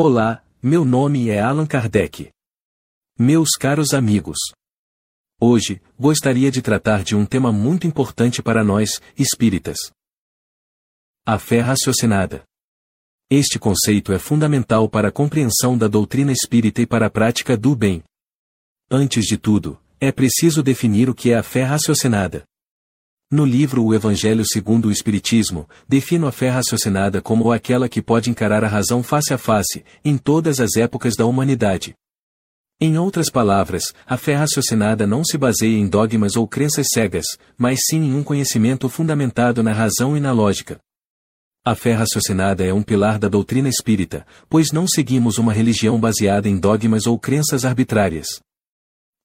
Olá, meu nome é Allan Kardec. Meus caros amigos. Hoje, gostaria de tratar de um tema muito importante para nós, espíritas. A fé raciocinada. Este conceito é fundamental para a compreensão da doutrina espírita e para a prática do bem. Antes de tudo, é preciso definir o que é a fé raciocinada. No livro O Evangelho segundo o Espiritismo, defino a fé raciocinada como aquela que pode encarar a razão face a face, em todas as épocas da humanidade. Em outras palavras, a fé raciocinada não se baseia em dogmas ou crenças cegas, mas sim em um conhecimento fundamentado na razão e na lógica. A fé raciocinada é um pilar da doutrina espírita, pois não seguimos uma religião baseada em dogmas ou crenças arbitrárias.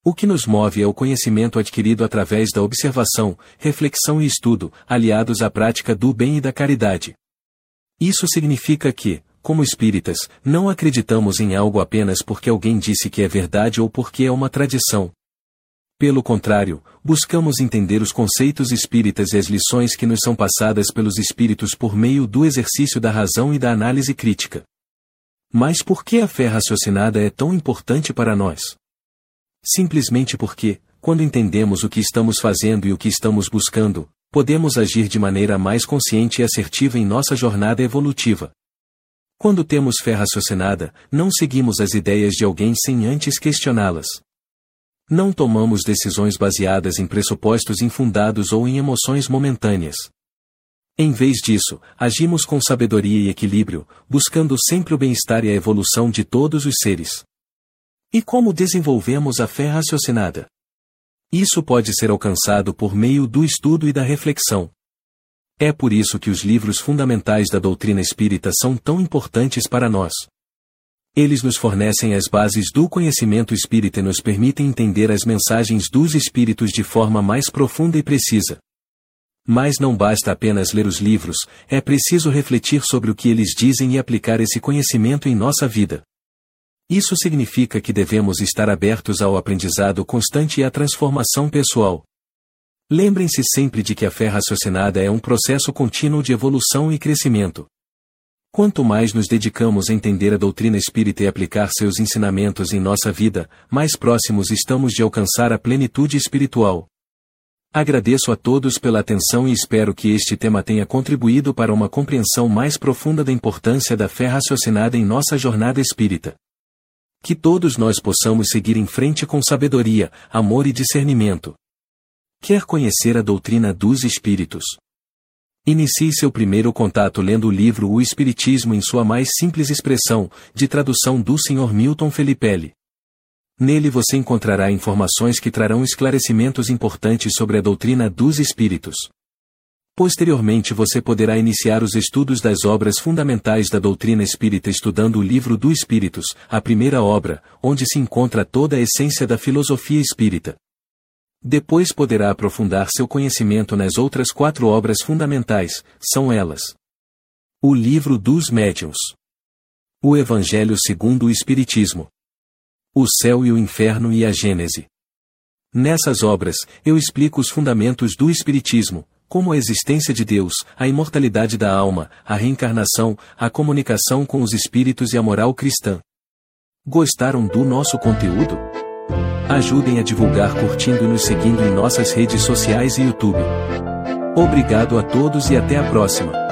O que nos move é o conhecimento adquirido através da observação, reflexão e estudo, aliados à prática do bem e da caridade. Isso significa que, como espíritas, não acreditamos em algo apenas porque alguém disse que é verdade ou porque é uma tradição. Pelo contrário, buscamos entender os conceitos espíritas e as lições que nos são passadas pelos espíritos por meio do exercício da razão e da análise crítica. Mas por que a fé raciocinada é tão importante para nós? Simplesmente porque, quando entendemos o que estamos fazendo e o que estamos buscando, podemos agir de maneira mais consciente e assertiva em nossa jornada evolutiva. Quando temos fé raciocinada, não seguimos as ideias de alguém sem antes questioná-las. Não tomamos decisões baseadas em pressupostos infundados ou em emoções momentâneas. Em vez disso, agimos com sabedoria e equilíbrio, buscando sempre o bem-estar e a evolução de todos os seres. E como desenvolvemos a fé raciocinada? Isso pode ser alcançado por meio do estudo e da reflexão. É por isso que os livros fundamentais da doutrina espírita são tão importantes para nós. Eles nos fornecem as bases do conhecimento espírita e nos permitem entender as mensagens dos espíritos de forma mais profunda e precisa. Mas não basta apenas ler os livros, é preciso refletir sobre o que eles dizem e aplicar esse conhecimento em nossa vida. Isso significa que devemos estar abertos ao aprendizado constante e à transformação pessoal. Lembrem-se sempre de que a fé raciocinada é um processo contínuo de evolução e crescimento. Quanto mais nos dedicamos a entender a doutrina espírita e aplicar seus ensinamentos em nossa vida, mais próximos estamos de alcançar a plenitude espiritual. Agradeço a todos pela atenção e espero que este tema tenha contribuído para uma compreensão mais profunda da importância da fé raciocinada em nossa jornada espírita. Que todos nós possamos seguir em frente com sabedoria, amor e discernimento. Quer conhecer a doutrina dos Espíritos? Inicie seu primeiro contato lendo o livro O Espiritismo em sua mais simples expressão, de tradução do Sr. Milton Felipelli. Nele você encontrará informações que trarão esclarecimentos importantes sobre a doutrina dos Espíritos. Posteriormente você poderá iniciar os estudos das obras fundamentais da doutrina espírita estudando o Livro do Espíritos, a primeira obra, onde se encontra toda a essência da filosofia espírita. Depois poderá aprofundar seu conhecimento nas outras quatro obras fundamentais, são elas: o Livro dos Médiuns, o Evangelho segundo o Espiritismo, o Céu e o Inferno e a Gênese. Nessas obras, eu explico os fundamentos do Espiritismo, como a existência de Deus, a imortalidade da alma, a reencarnação, a comunicação com os espíritos e a moral cristã. Gostaram do nosso conteúdo? Ajudem a divulgar curtindo e nos seguindo em nossas redes sociais e YouTube. Obrigado a todos e até a próxima.